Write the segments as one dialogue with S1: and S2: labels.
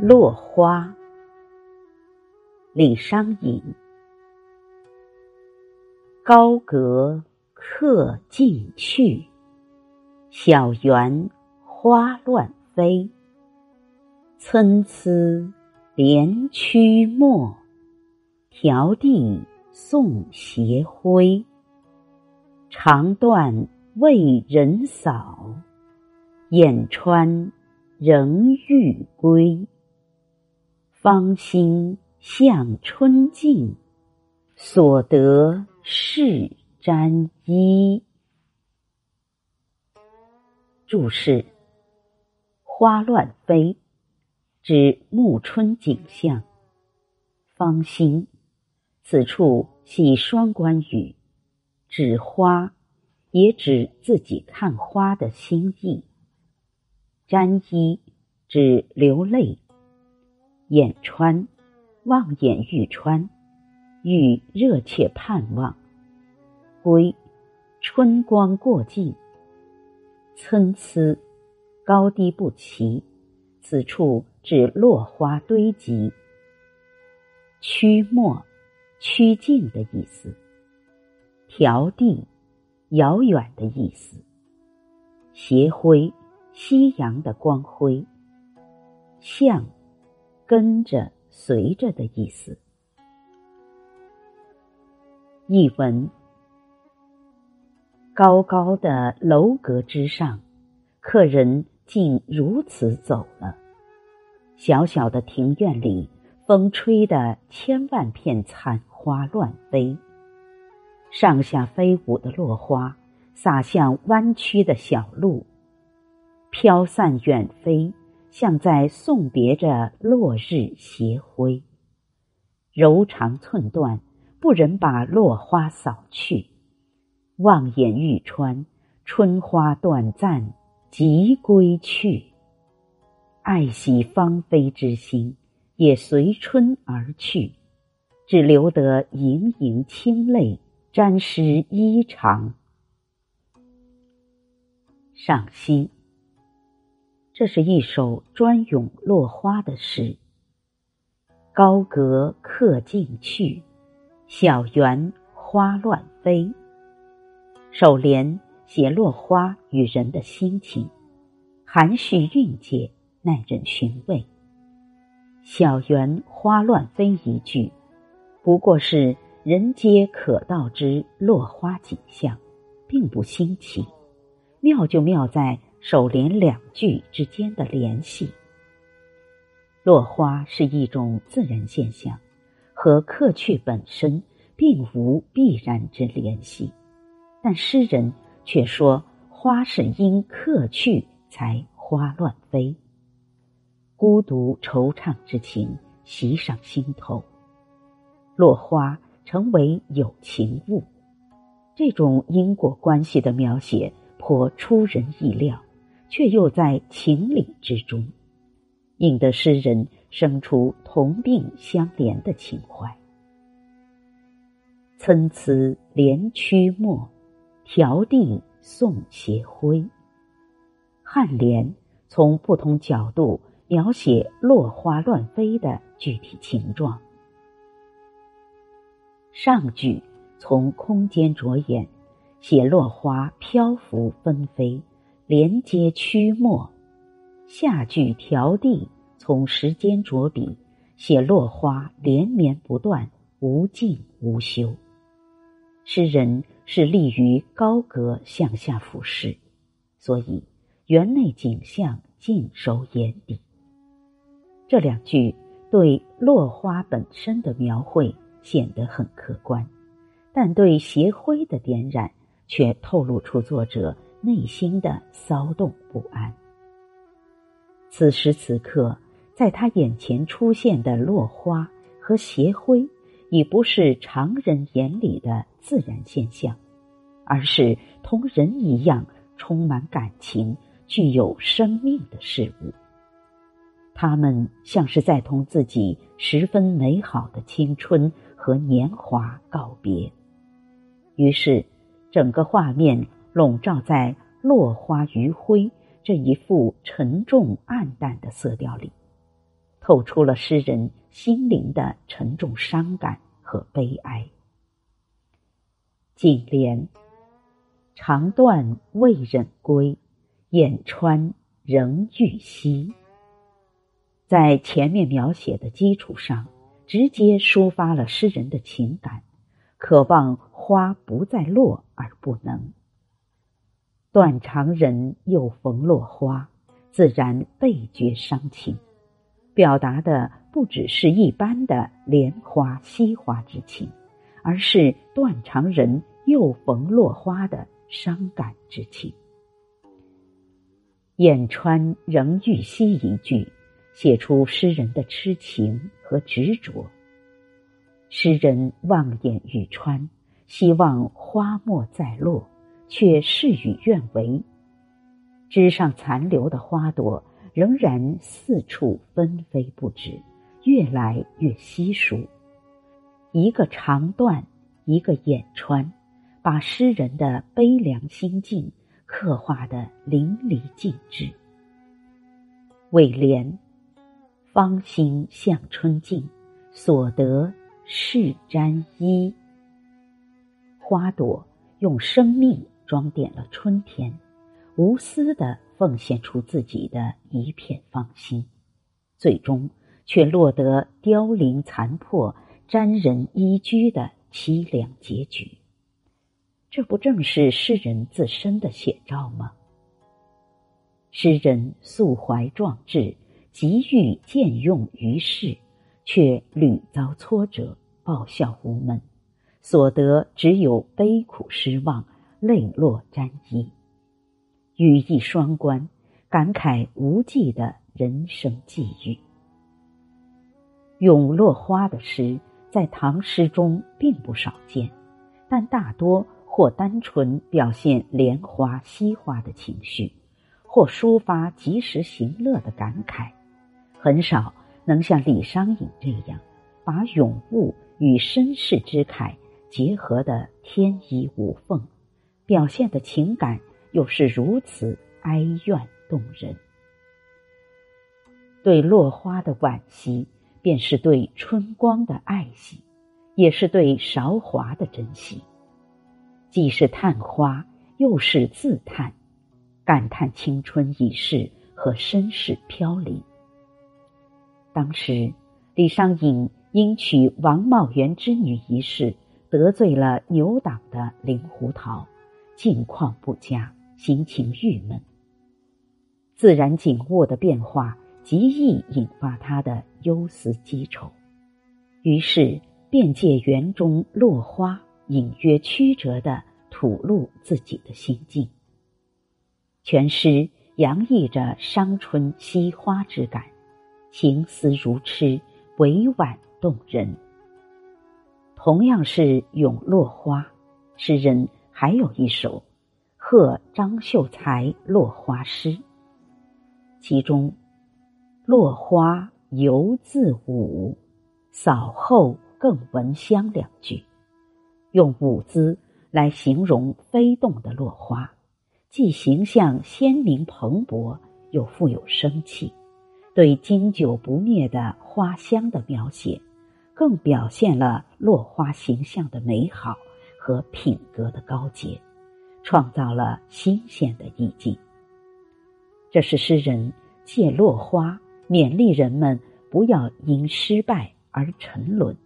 S1: 落花，李商隐。高阁客尽去，小园花乱飞。参差连曲陌，迢递送斜晖。长断为人扫，眼穿仍欲归。芳心向春尽，所得是沾衣。注释：花乱飞，指暮春景象。芳心，此处系双关语，指花，也指自己看花的心意。沾衣，指流泪。眼穿，望眼欲穿，欲热切盼望。归，春光过尽。参差，高低不齐，此处指落花堆积。曲末，曲径的意思。迢递，遥远的意思。斜晖，夕阳的光辉。向。跟着、随着的意思。译文：高高的楼阁之上，客人竟如此走了。小小的庭院里，风吹得千万片残花乱飞，上下飞舞的落花洒向弯曲的小路，飘散远飞。像在送别着落日斜晖，柔肠寸断，不忍把落花扫去。望眼欲穿，春花短暂，即归去。爱惜芳菲之心，也随春而去，只留得盈盈清泪沾湿衣裳。赏析。这是一首专咏落花的诗。高阁客尽去，小园花乱飞。首联写落花与人的心情，含蓄蕴藉，耐人寻味。小园花乱飞一句，不过是人皆可道之落花景象，并不新奇。妙就妙在。首联两句之间的联系，落花是一种自然现象，和客去本身并无必然之联系，但诗人却说花是因客去才花乱飞，孤独惆怅之情袭上心头，落花成为有情物，这种因果关系的描写颇出人意料。却又在情理之中，引得诗人生出同病相怜的情怀。参差连曲陌，迢递送斜晖。颔联从不同角度描写落花乱飞的具体情状。上句从空间着眼，写落花漂浮纷飞。连接曲末，下句调递从时间着笔，写落花连绵不断，无尽无休。诗人是立于高阁向下俯视，所以园内景象尽收眼底。这两句对落花本身的描绘显得很客观，但对斜晖的点染却透露出作者。内心的骚动不安。此时此刻，在他眼前出现的落花和斜晖，已不是常人眼里的自然现象，而是同人一样充满感情、具有生命的事物。他们像是在同自己十分美好的青春和年华告别。于是，整个画面。笼罩在落花余晖这一副沉重暗淡的色调里，透出了诗人心灵的沉重伤感和悲哀。颈联：长断未忍归，雁穿仍欲栖。在前面描写的基础上，直接抒发了诗人的情感，渴望花不再落而不能。断肠人又逢落花，自然倍觉伤情。表达的不只是一般的莲花惜花之情，而是断肠人又逢落花的伤感之情。雁穿仍欲惜一句。写出诗人的痴情和执着。诗人望眼欲穿，希望花莫再落，却事与愿违。枝上残留的花朵仍然四处纷飞不止，越来越稀疏。一个长断，一个眼穿，把诗人的悲凉心境刻画得淋漓尽致。尾联。芳心向春尽，所得是沾衣。花朵用生命装点了春天，无私的奉献出自己的一片芳心，最终却落得凋零残破、沾人衣居的凄凉结局。这不正是诗人自身的写照吗？诗人素怀壮志。急欲见用于世，却屡遭挫折，报效无门，所得只有悲苦失望，泪落沾衣，语意双关，感慨无际的人生际遇。咏落花的诗在唐诗中并不少见，但大多或单纯表现莲花惜花的情绪，或抒发及时行乐的感慨。很少能像李商隐这样，把咏物与身世之慨结合的天衣无缝，表现的情感又是如此哀怨动人。对落花的惋惜，便是对春光的爱惜，也是对韶华的珍惜。既是叹花，又是自叹，感叹青春已逝和身世飘零。当时，李商隐因娶王茂元之女一事，得罪了牛党的令狐桃，境况不佳，心情郁闷。自然景物的变化极易引发他的忧思积愁，于是便借园中落花，隐约曲折的吐露自己的心境。全诗洋溢着伤春惜花之感。情思如痴，委婉动人。同样是咏落花，诗人还有一首《贺张秀才落花诗》，其中“落花犹自舞，扫后更闻香”两句，用舞姿来形容飞动的落花，既形象鲜明蓬勃，又富有生气。对经久不灭的花香的描写，更表现了落花形象的美好和品格的高洁，创造了新鲜的意境。这是诗人借落花勉励人们不要因失败而沉沦。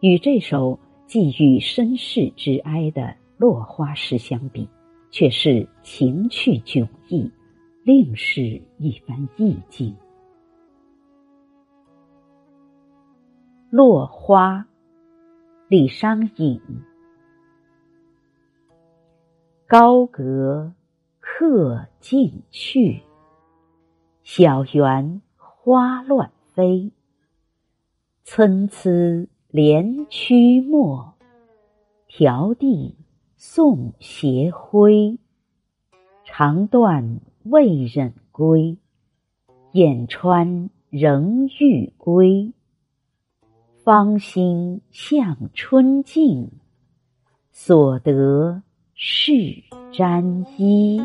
S1: 与这首寄予身世之哀的落花诗相比，却是情趣迥异。另是一番意境。落花，李商隐。高阁客尽去，小园花乱飞。参差连曲陌，迢递送斜晖。长断。未忍归，雁穿仍欲归。芳心向春尽，所得是沾衣。